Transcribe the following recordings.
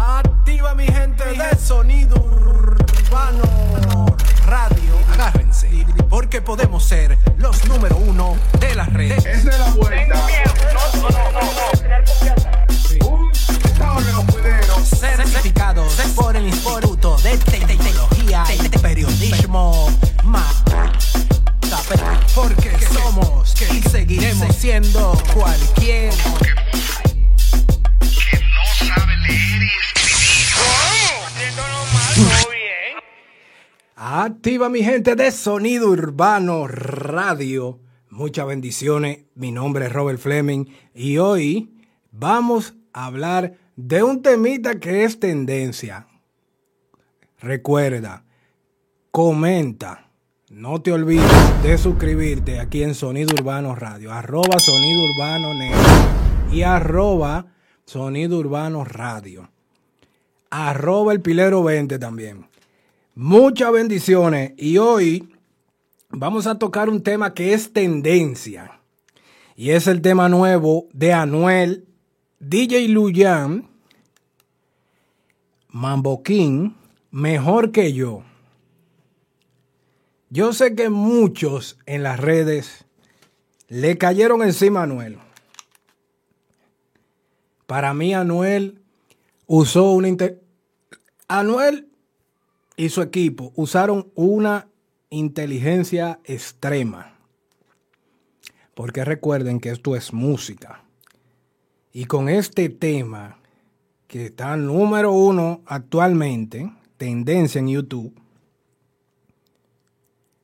Activa mi gente de sonido urbano radio. Agárrense, porque podemos ser los número uno de las redes. Es de la vuelta. No, no, no, no. Un de. Certificados por el Instituto de Tecnología y Periodismo más. Porque somos y seguiremos siendo Activa mi gente de Sonido Urbano Radio. Muchas bendiciones. Mi nombre es Robert Fleming y hoy vamos a hablar de un temita que es tendencia. Recuerda, comenta, no te olvides de suscribirte aquí en Sonido Urbano Radio, arroba Sonido Urbano Negro y arroba Sonido Urbano Radio, arroba el Pilero 20 también. Muchas bendiciones y hoy vamos a tocar un tema que es tendencia y es el tema nuevo de Anuel, DJ Luyan, Mambo King, mejor que yo. Yo sé que muchos en las redes le cayeron encima a Anuel. Para mí Anuel usó una... Anuel y su equipo usaron una inteligencia extrema. Porque recuerden que esto es música. Y con este tema, que está número uno actualmente, tendencia en YouTube,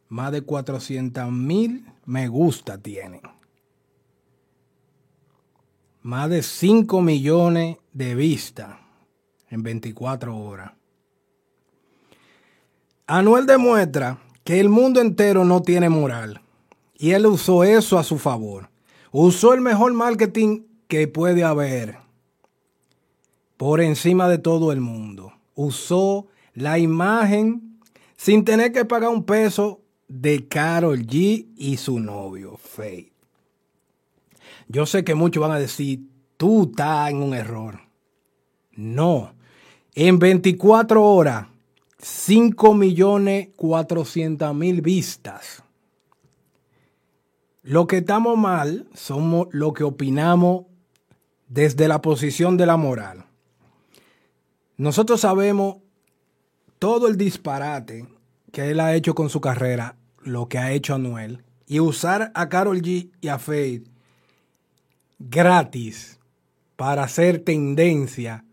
más de 400 mil me gusta tienen. Más de 5 millones de vistas en 24 horas. Anuel demuestra que el mundo entero no tiene moral. Y él usó eso a su favor. Usó el mejor marketing que puede haber por encima de todo el mundo. Usó la imagen sin tener que pagar un peso de Carol G y su novio, Faith. Yo sé que muchos van a decir, tú estás en un error. No. En 24 horas 5 millones 400 mil vistas. Lo que estamos mal somos lo que opinamos desde la posición de la moral. Nosotros sabemos todo el disparate que él ha hecho con su carrera, lo que ha hecho Anuel, y usar a Carol G y a Faith gratis para hacer tendencia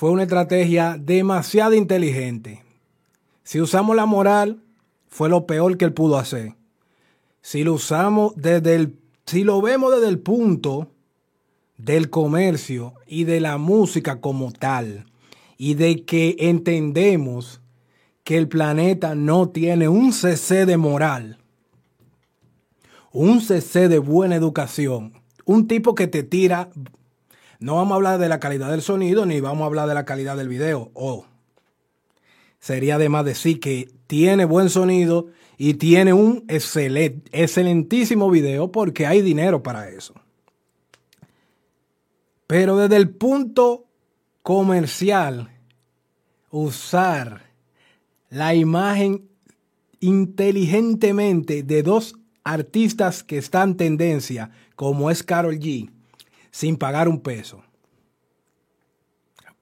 fue una estrategia demasiado inteligente. Si usamos la moral, fue lo peor que él pudo hacer. Si lo usamos desde el, si lo vemos desde el punto del comercio y de la música como tal, y de que entendemos que el planeta no tiene un CC de moral, un CC de buena educación, un tipo que te tira no vamos a hablar de la calidad del sonido ni vamos a hablar de la calidad del video. Oh, sería además decir que tiene buen sonido y tiene un excelentísimo video porque hay dinero para eso. Pero desde el punto comercial, usar la imagen inteligentemente de dos artistas que están en tendencia, como es Carol G, sin pagar un peso.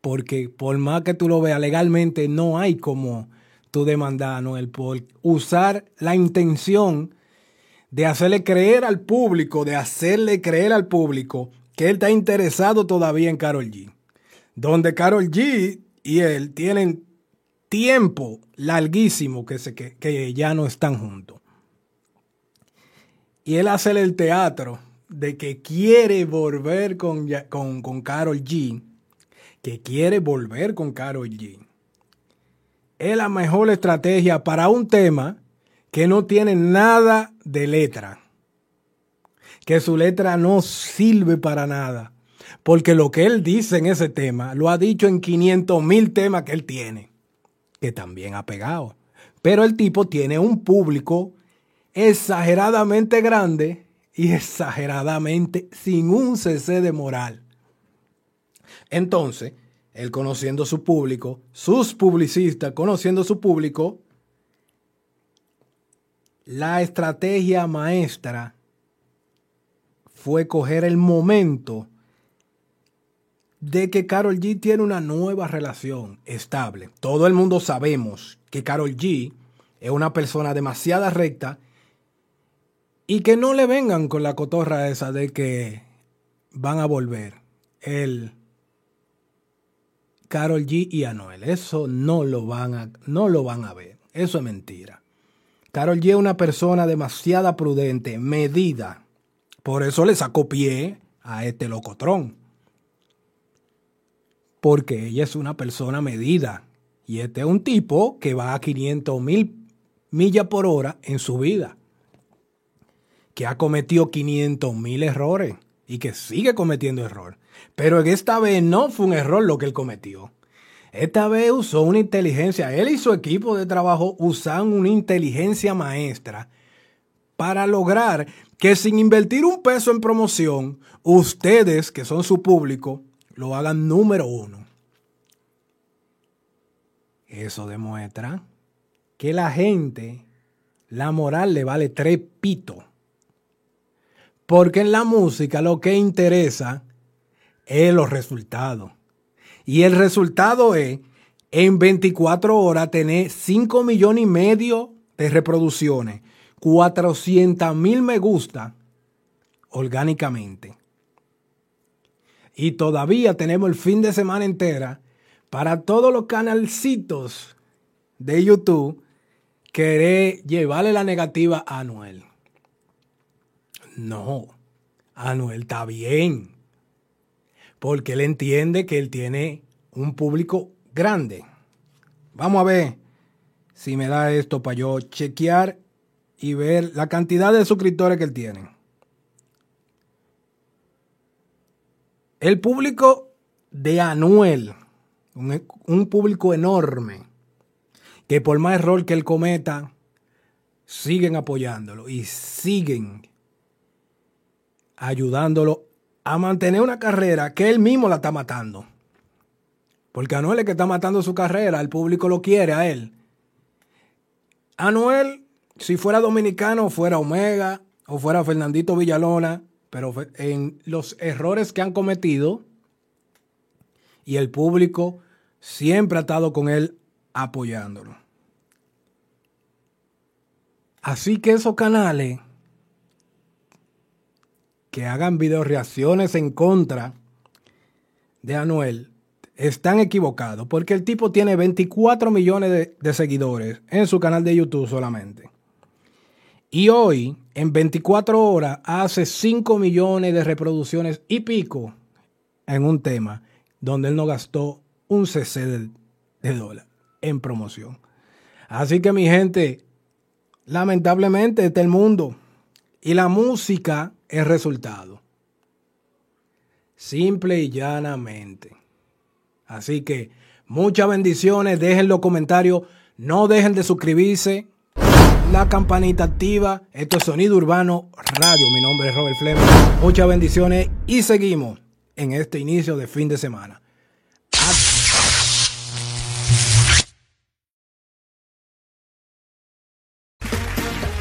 Porque por más que tú lo veas legalmente, no hay como tú demandar Noel por usar la intención de hacerle creer al público, de hacerle creer al público que él está interesado todavía en Carol G. Donde Carol G y él tienen tiempo larguísimo que, se, que, que ya no están juntos. Y él hace el teatro de que quiere volver con, con, con Carol G, que quiere volver con Karol G. Es la mejor estrategia para un tema que no tiene nada de letra. Que su letra no sirve para nada. Porque lo que él dice en ese tema lo ha dicho en 500 mil temas que él tiene. Que también ha pegado. Pero el tipo tiene un público exageradamente grande y exageradamente sin un cc de moral. Entonces, él conociendo su público, sus publicistas conociendo su público, la estrategia maestra fue coger el momento de que Carol G tiene una nueva relación estable. Todo el mundo sabemos que Carol G es una persona demasiado recta y que no le vengan con la cotorra esa de que van a volver el Carol G y Anuel. Eso no lo van a, no lo van a ver. Eso es mentira. Carol G es una persona demasiado prudente, medida. Por eso le sacó pie a este locotrón. Porque ella es una persona medida. Y este es un tipo que va a 500 mil millas por hora en su vida. Que ha cometido 500 mil errores y que sigue cometiendo errores. Pero en esta vez no fue un error lo que él cometió. Esta vez usó una inteligencia. Él y su equipo de trabajo usan una inteligencia maestra para lograr que sin invertir un peso en promoción, ustedes, que son su público, lo hagan número uno. Eso demuestra que la gente, la moral le vale tres pitos. Porque en la música lo que interesa es los resultados. Y el resultado es, en 24 horas, tener 5 millones y medio de reproducciones, 400 mil me gusta orgánicamente. Y todavía tenemos el fin de semana entera para todos los canalcitos de YouTube querer llevarle la negativa a Anuel. No, Anuel está bien porque él entiende que él tiene un público grande. Vamos a ver si me da esto para yo chequear y ver la cantidad de suscriptores que él tiene. El público de Anuel, un, un, público enorme, que por más error que él cometa, siguen apoyándolo y siguen ayudándolo a mantener una carrera que él mismo la está matando. Porque Anuel es que está matando su carrera, el público lo quiere a él. Anuel, si fuera dominicano, fuera Omega o fuera Fernandito Villalona, pero en los errores que han cometido y el público siempre ha estado con él apoyándolo. Así que esos canales que hagan video reacciones en contra de Anuel están equivocados, porque el tipo tiene 24 millones de, de, seguidores en su canal de YouTube solamente. Y hoy, en 24 horas, hace 5 millones de reproducciones y pico en un tema donde él no gastó un cc de, de dólar en promoción. Así que mi gente, lamentablemente este es el mundo. Y la música es resultado. Simple y llanamente. Así que muchas bendiciones. Dejen los comentarios. No dejen de suscribirse. La campanita activa. Esto es Sonido Urbano Radio. Mi nombre es Robert Fleming. Muchas bendiciones y seguimos en este inicio de fin de semana.